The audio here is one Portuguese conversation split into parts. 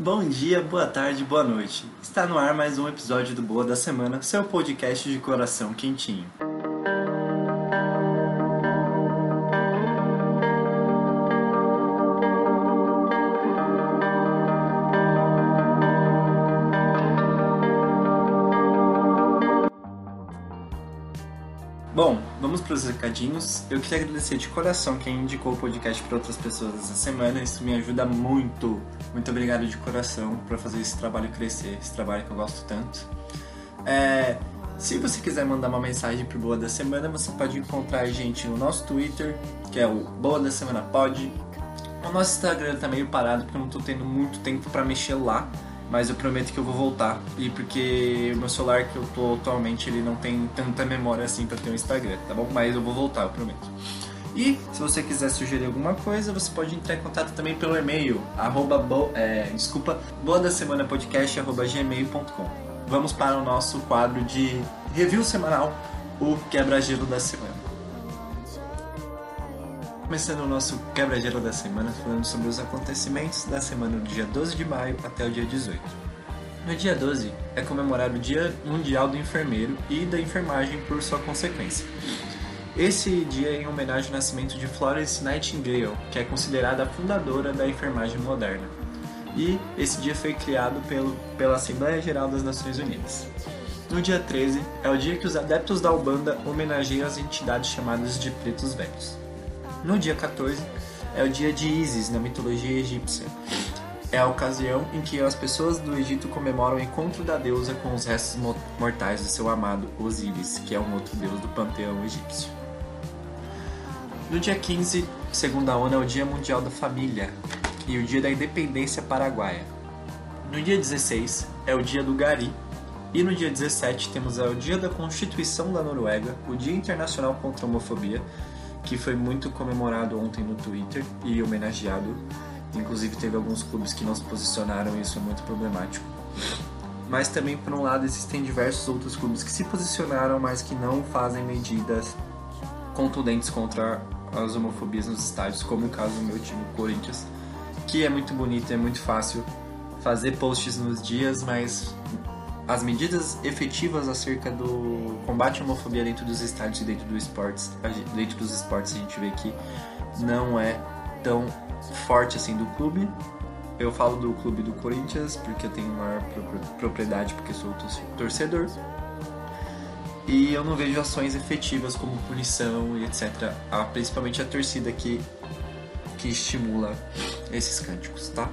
Bom dia, boa tarde, boa noite. Está no ar mais um episódio do Boa da Semana, seu podcast de coração quentinho. Para os recadinhos. Eu queria agradecer de coração quem indicou o podcast para outras pessoas essa semana. Isso me ajuda muito. Muito obrigado de coração para fazer esse trabalho crescer, esse trabalho que eu gosto tanto. É, se você quiser mandar uma mensagem pro Boa da Semana, você pode encontrar a gente no nosso Twitter, que é o Boa da Semana Pod. O nosso Instagram tá meio parado porque eu não tô tendo muito tempo para mexer lá mas eu prometo que eu vou voltar. E porque o meu celular que eu tô atualmente, ele não tem tanta memória assim para ter um Instagram, tá bom? Mas eu vou voltar, eu prometo. E se você quiser sugerir alguma coisa, você pode entrar em contato também pelo e-mail, arroba bo, é, desculpa, boa da semana podcast, arroba gmail.com. Vamos para o nosso quadro de review semanal, o quebra-gelo da semana. Começando o nosso quebra-gelo da semana, falando sobre os acontecimentos da semana do dia 12 de maio até o dia 18. No dia 12 é comemorado o Dia Mundial do Enfermeiro e da Enfermagem por sua consequência. Esse dia é em homenagem ao nascimento de Florence Nightingale, que é considerada a fundadora da enfermagem moderna. E esse dia foi criado pelo, pela Assembleia Geral das Nações Unidas. No dia 13 é o dia que os adeptos da Ubanda homenageiam as entidades chamadas de pretos velhos. No dia 14 é o dia de Isis na mitologia egípcia. É a ocasião em que as pessoas do Egito comemoram o encontro da deusa com os restos mortais do seu amado Osíris, que é um outro deus do panteão egípcio. No dia 15, segundo a ONU, é o Dia Mundial da Família e o Dia da Independência Paraguaia. No dia 16 é o Dia do Gari e no dia 17 temos o Dia da Constituição da Noruega, o Dia Internacional contra a Homofobia que foi muito comemorado ontem no Twitter e homenageado. Inclusive teve alguns clubes que não se posicionaram e isso é muito problemático. Mas também, por um lado, existem diversos outros clubes que se posicionaram, mas que não fazem medidas contundentes contra as homofobias nos estádios, como o caso do meu time, Corinthians, que é muito bonito, é muito fácil fazer posts nos dias, mas as medidas efetivas acerca do combate à homofobia dentro dos estádios e dentro do esportes, dentro dos esportes a gente vê que não é tão forte assim do clube. Eu falo do clube do Corinthians porque eu tenho maior propriedade porque sou torcedor. E eu não vejo ações efetivas como punição e etc. Principalmente a torcida que, que estimula esses cânticos, tá?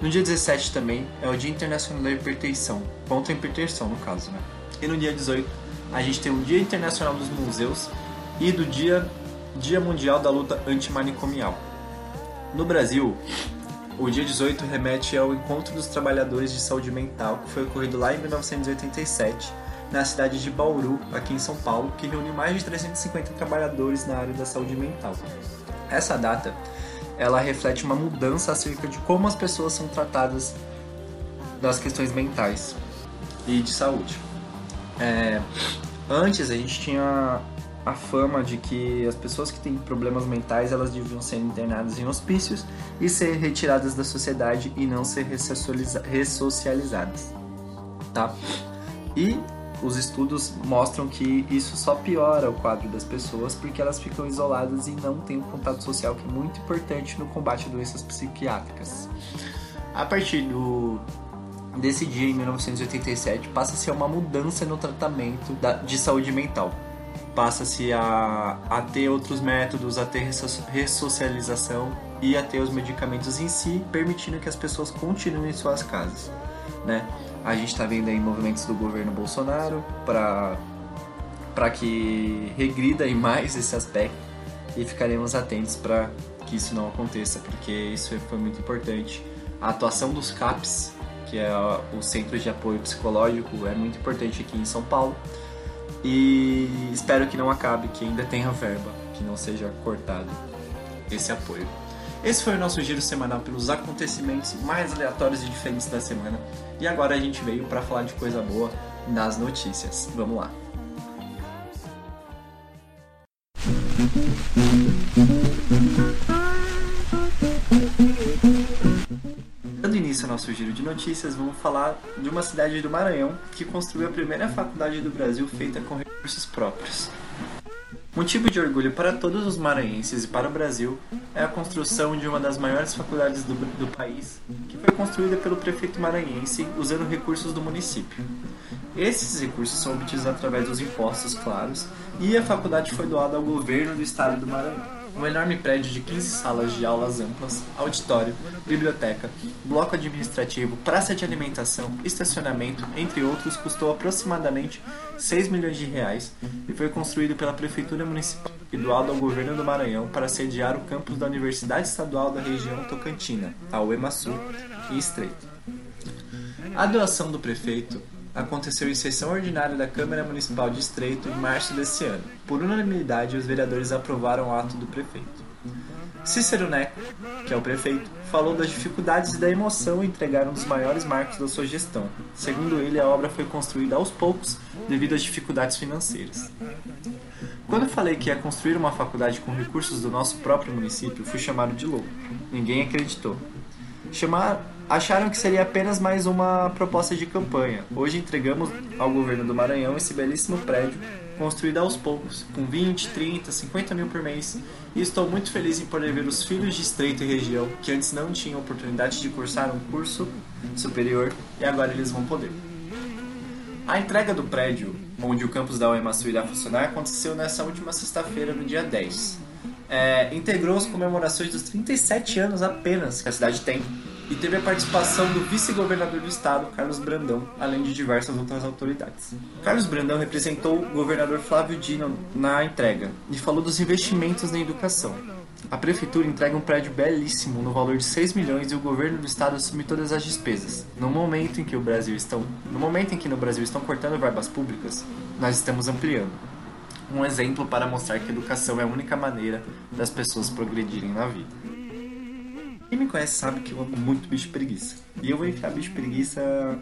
No dia 17 também é o Dia Internacional da Hipertensão, contra a hipertensão no caso, né? E no dia 18 a gente tem o Dia Internacional dos Museus e do Dia, dia Mundial da Luta Antimanicomial. No Brasil, o dia 18 remete ao Encontro dos Trabalhadores de Saúde Mental, que foi ocorrido lá em 1987, na cidade de Bauru, aqui em São Paulo, que reuniu mais de 350 trabalhadores na área da saúde mental. Essa data ela reflete uma mudança acerca de como as pessoas são tratadas das questões mentais e de saúde. É, antes a gente tinha a fama de que as pessoas que têm problemas mentais elas deviam ser internadas em hospícios e ser retiradas da sociedade e não ser ressocializadas, tá? E os estudos mostram que isso só piora o quadro das pessoas porque elas ficam isoladas e não têm um contato social que é muito importante no combate a doenças psiquiátricas. A partir do, desse dia, em 1987, passa-se a uma mudança no tratamento da, de saúde mental. Passa-se a, a ter outros métodos, a ter ressocialização e a ter os medicamentos em si, permitindo que as pessoas continuem em suas casas. Né? A gente está vendo aí movimentos do governo Bolsonaro para que regrida aí mais esse aspecto e ficaremos atentos para que isso não aconteça, porque isso foi muito importante. A atuação dos CAPs, que é o Centro de Apoio Psicológico, é muito importante aqui em São Paulo. E espero que não acabe, que ainda tenha verba, que não seja cortado esse apoio. Esse foi o nosso giro semanal pelos acontecimentos mais aleatórios e diferentes da semana. E agora a gente veio para falar de coisa boa nas notícias. Vamos lá. Dando início ao nosso giro de notícias, vamos falar de uma cidade do Maranhão que construiu a primeira faculdade do Brasil feita com recursos próprios. Motivo de orgulho para todos os maranhenses e para o Brasil é a construção de uma das maiores faculdades do, do país, que foi construída pelo prefeito maranhense usando recursos do município. Esses recursos são obtidos através dos impostos, claros, e a faculdade foi doada ao governo do estado do Maranhão. Um enorme prédio de 15 salas de aulas amplas, auditório, biblioteca, bloco administrativo, praça de alimentação, estacionamento, entre outros, custou aproximadamente 6 milhões de reais e foi construído pela Prefeitura Municipal e doado ao governo do Maranhão para sediar o campus da Universidade Estadual da região Tocantina, a UEMASU, e Estreito. A doação do prefeito aconteceu em sessão ordinária da Câmara Municipal de Estreito em março desse ano. Por unanimidade, os vereadores aprovaram o ato do prefeito. Cícero Neco, que é o prefeito, falou das dificuldades e da emoção em entregar um dos maiores marcos da sua gestão. Segundo ele, a obra foi construída aos poucos devido às dificuldades financeiras. Quando falei que ia construir uma faculdade com recursos do nosso próprio município, fui chamado de louco. Ninguém acreditou. Chamar, acharam que seria apenas mais uma proposta de campanha. Hoje entregamos ao governo do Maranhão esse belíssimo prédio, construído aos poucos, com 20, 30, 50 mil por mês, e estou muito feliz em poder ver os filhos de Estreito e região, que antes não tinham oportunidade de cursar um curso superior, e agora eles vão poder. A entrega do prédio, onde o campus da UEMASU irá funcionar, aconteceu nessa última sexta-feira, no dia 10. É, integrou as comemorações dos 37 anos apenas que a cidade tem e teve a participação do vice-governador do estado, Carlos Brandão, além de diversas outras autoridades. Carlos Brandão representou o governador Flávio Dino na entrega e falou dos investimentos na educação. A prefeitura entrega um prédio belíssimo no valor de 6 milhões e o governo do estado assume todas as despesas. No momento em que o Brasil estão, no momento em que no Brasil estão cortando verbas públicas, nós estamos ampliando. Um exemplo para mostrar que educação é a única maneira das pessoas progredirem na vida. Quem me conhece sabe que eu amo muito bicho preguiça. E eu vou enfiar bicho preguiça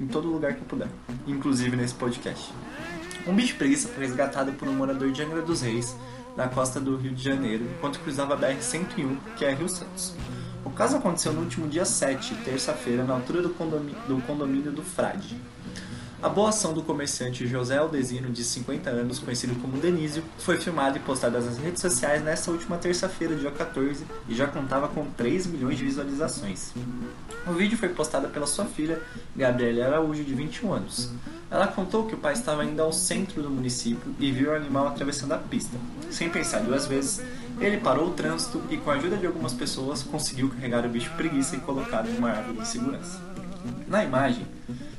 em todo lugar que eu puder, inclusive nesse podcast. Um bicho preguiça foi resgatado por um morador de Angra dos Reis, na costa do Rio de Janeiro, enquanto cruzava a BR-101, que é Rio Santos. O caso aconteceu no último dia 7, terça-feira, na altura do do, condomínio do Frade. A boa ação do comerciante José Aldesino, de 50 anos, conhecido como Denísio, foi filmada e postada nas redes sociais nesta última terça-feira, dia 14, e já contava com 3 milhões de visualizações. O vídeo foi postado pela sua filha, Gabriela Araújo, de 21 anos. Ela contou que o pai estava indo ao centro do município e viu o animal atravessando a pista. Sem pensar duas vezes, ele parou o trânsito e, com a ajuda de algumas pessoas, conseguiu carregar o bicho preguiça e colocá-lo em uma árvore de segurança. Na imagem,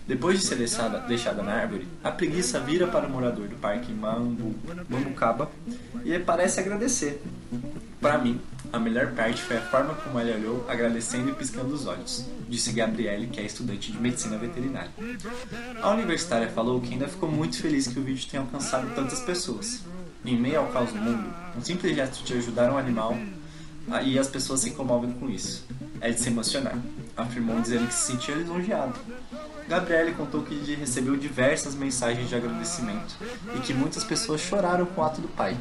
depois de ser deixada, deixada na árvore, a preguiça vira para o morador do parque Mambu, Mambucaba e parece agradecer. Para mim, a melhor parte foi a forma como ele olhou, agradecendo e piscando os olhos, disse Gabriele, que é estudante de medicina veterinária. A universitária falou que ainda ficou muito feliz que o vídeo tenha alcançado tantas pessoas. Em meio ao caos do mundo, um simples gesto de ajudar um animal e as pessoas se comovem com isso. É de se emocionar, afirmou dizendo que se sentia lisonjeado. Gabriele contou que recebeu diversas mensagens de agradecimento e que muitas pessoas choraram com o ato do pai.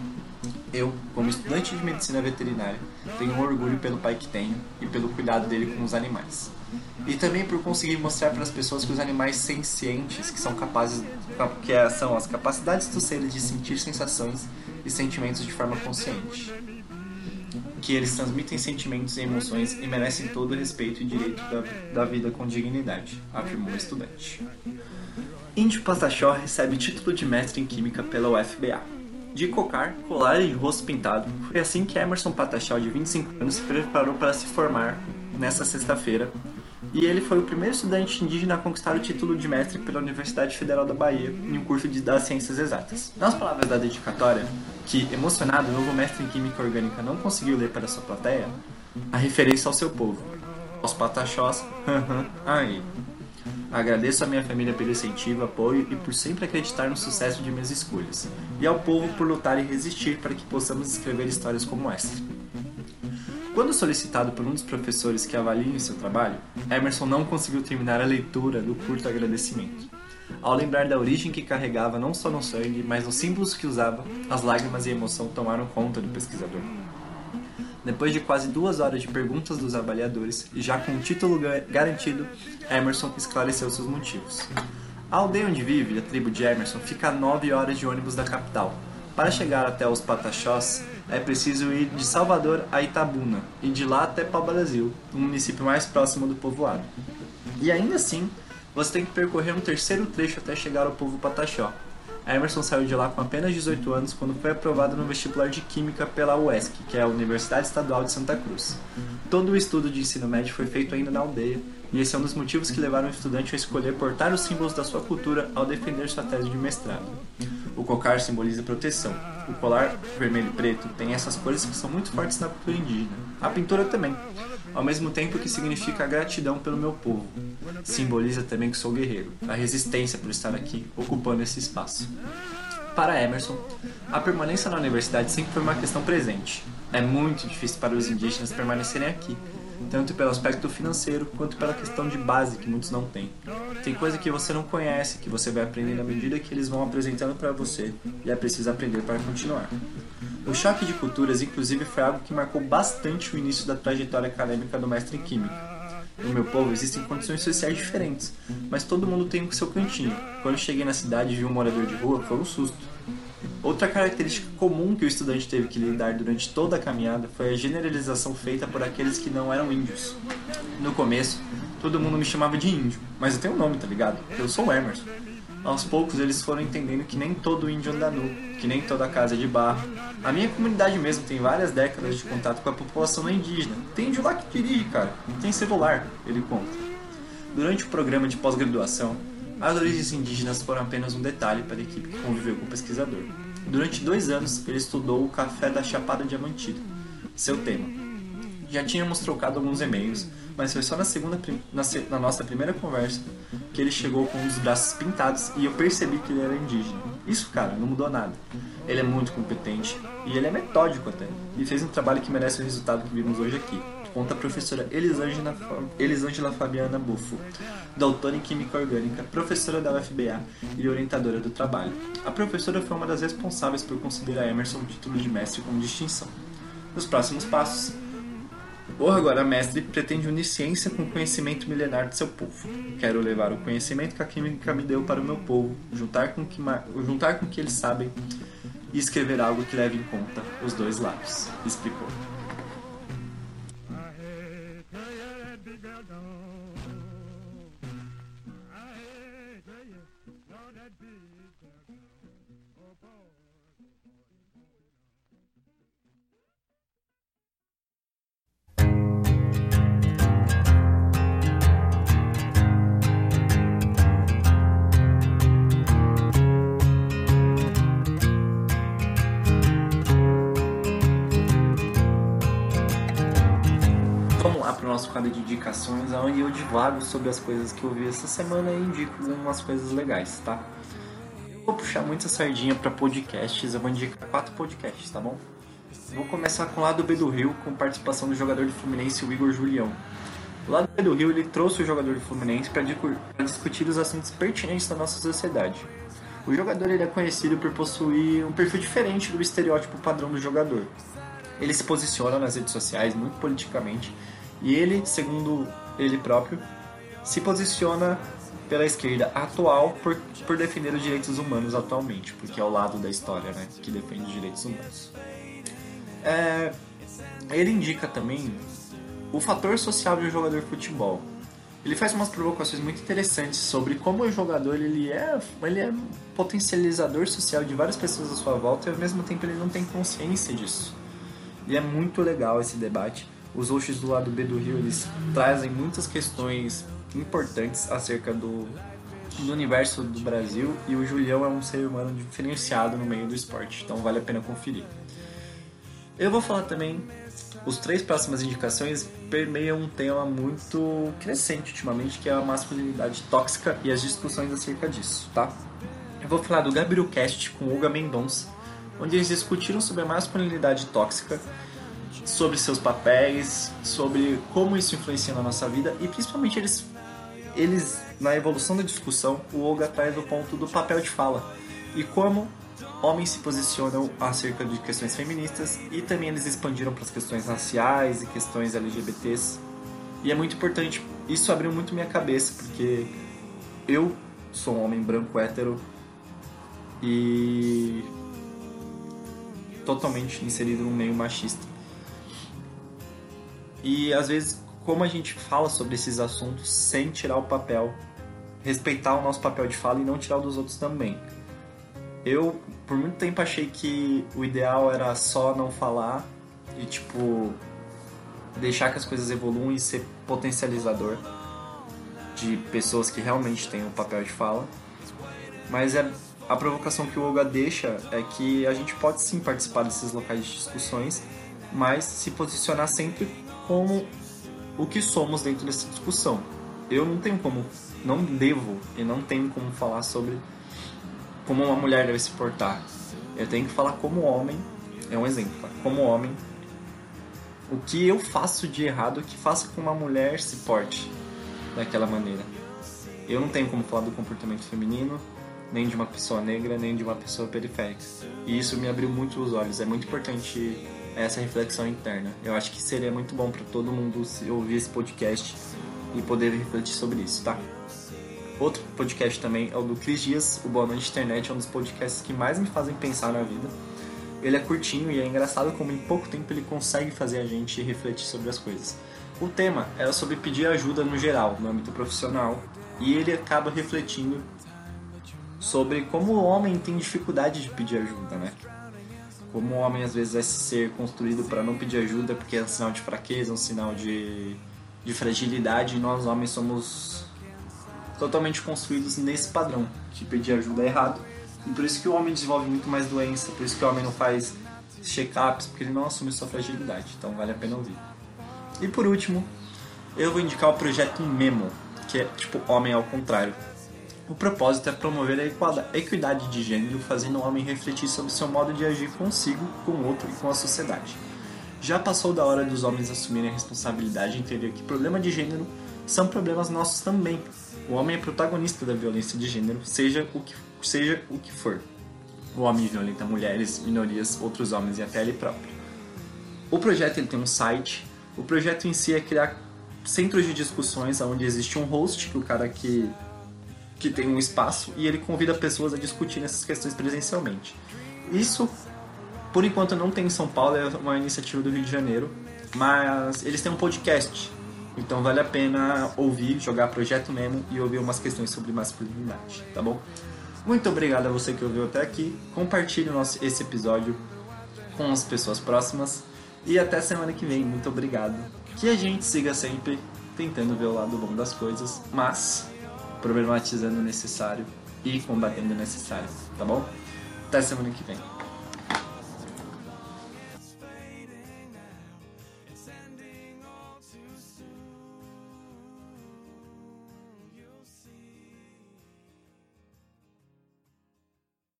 Eu, como estudante de medicina veterinária, tenho orgulho pelo pai que tenho e pelo cuidado dele com os animais. E também por conseguir mostrar para as pessoas que os animais sencientes, que são capazes, que são as capacidades dos seres de sentir sensações e sentimentos de forma consciente que eles transmitem sentimentos e emoções e merecem todo o respeito e direito da, da vida com dignidade, afirmou o estudante. Índio Pataxó recebe título de mestre em Química pela UFBA. De cocar, colar e rosto pintado, foi assim que Emerson Pataxó, de 25 anos, se preparou para se formar nesta sexta-feira e ele foi o primeiro estudante indígena a conquistar o título de mestre pela Universidade Federal da Bahia em um curso de, das Ciências Exatas. Nas palavras da dedicatória, que, emocionado, o novo mestre em Química Orgânica não conseguiu ler para sua plateia, a referência ao seu povo, aos pataxós, aí. Agradeço à minha família pelo incentivo, apoio e por sempre acreditar no sucesso de minhas escolhas, e ao povo por lutar e resistir para que possamos escrever histórias como esta. Quando solicitado por um dos professores que avaliem seu trabalho, Emerson não conseguiu terminar a leitura do curto agradecimento. Ao lembrar da origem que carregava não só no sangue, mas nos símbolos que usava, as lágrimas e emoção tomaram conta do pesquisador. Depois de quase duas horas de perguntas dos avaliadores e já com o título garantido, Emerson esclareceu seus motivos. A aldeia onde vive, a tribo de Emerson, fica a 9 horas de ônibus da capital. Para chegar até os Pataxós, é preciso ir de Salvador a Itabuna e de lá até Pau-Brasil, o município mais próximo do povoado. E ainda assim, você tem que percorrer um terceiro trecho até chegar ao povo Pataxó. Emerson saiu de lá com apenas 18 anos quando foi aprovado no vestibular de Química pela UESC, que é a Universidade Estadual de Santa Cruz. Todo o estudo de ensino médio foi feito ainda na aldeia, e esse é um dos motivos que levaram o estudante a escolher portar os símbolos da sua cultura ao defender sua tese de mestrado. O cocar simboliza proteção. O colar vermelho e preto tem essas cores que são muito fortes na cultura indígena. A pintura também, ao mesmo tempo que significa a gratidão pelo meu povo. Simboliza também que sou guerreiro, a resistência por estar aqui, ocupando esse espaço. Para Emerson, a permanência na universidade sempre foi uma questão presente. É muito difícil para os indígenas permanecerem aqui, tanto pelo aspecto financeiro quanto pela questão de base que muitos não têm. Tem coisa que você não conhece, que você vai aprender na medida que eles vão apresentando para você, e é preciso aprender para continuar. O choque de culturas, inclusive, foi algo que marcou bastante o início da trajetória acadêmica do mestre em Química. No meu povo existem condições sociais diferentes, mas todo mundo tem o seu cantinho. Quando cheguei na cidade e vi um morador de rua, foi um susto. Outra característica comum que o estudante teve que lidar durante toda a caminhada foi a generalização feita por aqueles que não eram índios. No começo, todo mundo me chamava de índio, mas eu tenho um nome, tá ligado? Eu sou Emerson. Aos poucos eles foram entendendo que nem todo índio anda nu, que nem toda casa é de barro. A minha comunidade mesmo tem várias décadas de contato com a população indígena. Tem índio lá que dirige, cara. Tem celular, ele conta. Durante o programa de pós-graduação, as origens indígenas foram apenas um detalhe para a equipe que conviveu com o pesquisador. Durante dois anos, ele estudou o café da Chapada Diamantina, seu tema. Já tínhamos trocado alguns e-mails, mas foi só na segunda na, na, nossa primeira conversa que ele chegou com os braços pintados e eu percebi que ele era indígena. Isso, cara, não mudou nada. Ele é muito competente e ele é metódico até. E fez um trabalho que merece o resultado que vimos hoje aqui. Conta a professora Elisângela, Elisângela Fabiana Buffo, doutora em Química Orgânica, professora da UFBA e orientadora do trabalho. A professora foi uma das responsáveis por considerar Emerson o título de mestre com distinção. Nos próximos passos, o agora mestre pretende unir ciência com o conhecimento milenar de seu povo. Quero levar o conhecimento que a química me deu para o meu povo, juntar com que, juntar com o que eles sabem e escrever algo que leve em conta os dois lados, explicou. Nosso quadro de indicações, onde eu divago sobre as coisas que eu vi essa semana e indico algumas coisas legais, tá? Eu vou puxar muita sardinha para podcasts, eu vou indicar quatro podcasts, tá bom? vou começar com o lado B do Rio, com participação do jogador do Fluminense, o Igor Julião. O lado B do Rio, ele trouxe o jogador do Fluminense para discutir os assuntos pertinentes da nossa sociedade. O jogador ele é conhecido por possuir um perfil diferente do estereótipo padrão do jogador. Ele se posiciona nas redes sociais muito politicamente e ele, segundo ele próprio, se posiciona pela esquerda atual por, por defender os direitos humanos atualmente, porque é o lado da história né, que defende os direitos humanos. É, ele indica também o fator social de um jogador de futebol. Ele faz umas provocações muito interessantes sobre como o jogador ele é, ele é potencializador social de várias pessoas à sua volta e ao mesmo tempo ele não tem consciência disso. E é muito legal esse debate os hosts do lado B do Rio eles trazem muitas questões importantes acerca do, do universo do Brasil e o Julião é um ser humano diferenciado no meio do esporte, então vale a pena conferir. Eu vou falar também, os três próximas indicações permeiam um tema muito crescente ultimamente, que é a masculinidade tóxica e as discussões acerca disso, tá? Eu vou falar do Gabriel Cast com Olga Mendonça, onde eles discutiram sobre a masculinidade tóxica sobre seus papéis, sobre como isso influencia na nossa vida e principalmente eles, eles na evolução da discussão, o Olga traz o ponto do papel de fala e como homens se posicionam acerca de questões feministas e também eles expandiram para as questões raciais e questões LGBTs. E é muito importante, isso abriu muito minha cabeça, porque eu sou um homem branco hétero e totalmente inserido num meio machista. E às vezes, como a gente fala sobre esses assuntos sem tirar o papel, respeitar o nosso papel de fala e não tirar o dos outros também. Eu, por muito tempo, achei que o ideal era só não falar e, tipo, deixar que as coisas evoluam e ser potencializador de pessoas que realmente têm um papel de fala. Mas é, a provocação que o Olga deixa é que a gente pode sim participar desses locais de discussões, mas se posicionar sempre como o que somos dentro dessa discussão. Eu não tenho como, não devo e não tenho como falar sobre como uma mulher deve se portar. Eu tenho que falar como homem, é um exemplo, tá? como homem, o que eu faço de errado que faça com uma mulher se porte daquela maneira. Eu não tenho como falar do comportamento feminino, nem de uma pessoa negra, nem de uma pessoa periférica. E isso me abriu muito os olhos. É muito importante essa reflexão interna. Eu acho que seria muito bom para todo mundo ouvir esse podcast e poder refletir sobre isso, tá? Outro podcast também é o do Cris Dias, o Boa Noite Internet, é um dos podcasts que mais me fazem pensar na vida. Ele é curtinho e é engraçado como em pouco tempo ele consegue fazer a gente refletir sobre as coisas. O tema era sobre pedir ajuda no geral, no âmbito profissional, e ele acaba refletindo sobre como o homem tem dificuldade de pedir ajuda, né? Como o homem às vezes é ser construído para não pedir ajuda porque é um sinal de fraqueza, um sinal de, de fragilidade, e nós homens somos totalmente construídos nesse padrão de pedir ajuda é errado. E por isso que o homem desenvolve muito mais doença, por isso que o homem não faz check-ups, porque ele não assume sua fragilidade. Então vale a pena ouvir. E por último, eu vou indicar o projeto Memo, que é tipo homem ao contrário. O propósito é promover a equidade de gênero, fazendo o homem refletir sobre seu modo de agir consigo, com o outro e com a sociedade. Já passou da hora dos homens assumirem a responsabilidade e entender que problema de gênero são problemas nossos também, o homem é protagonista da violência de gênero, seja o que, seja o que for. O homem violenta mulheres, minorias, outros homens e até ele próprio. O projeto ele tem um site. O projeto em si é criar centros de discussões onde existe um host, é o cara que, que tem um espaço, e ele convida pessoas a discutir essas questões presencialmente. Isso, por enquanto, não tem em São Paulo, é uma iniciativa do Rio de Janeiro, mas eles têm um podcast então vale a pena ouvir, jogar Projeto Memo e ouvir umas questões sobre masculinidade, tá bom? Muito obrigado a você que ouviu até aqui. Compartilhe nosso, esse episódio com as pessoas próximas. E até semana que vem. Muito obrigado. Que a gente siga sempre tentando ver o lado bom das coisas, mas problematizando o necessário e combatendo o necessário, tá bom? Até semana que vem.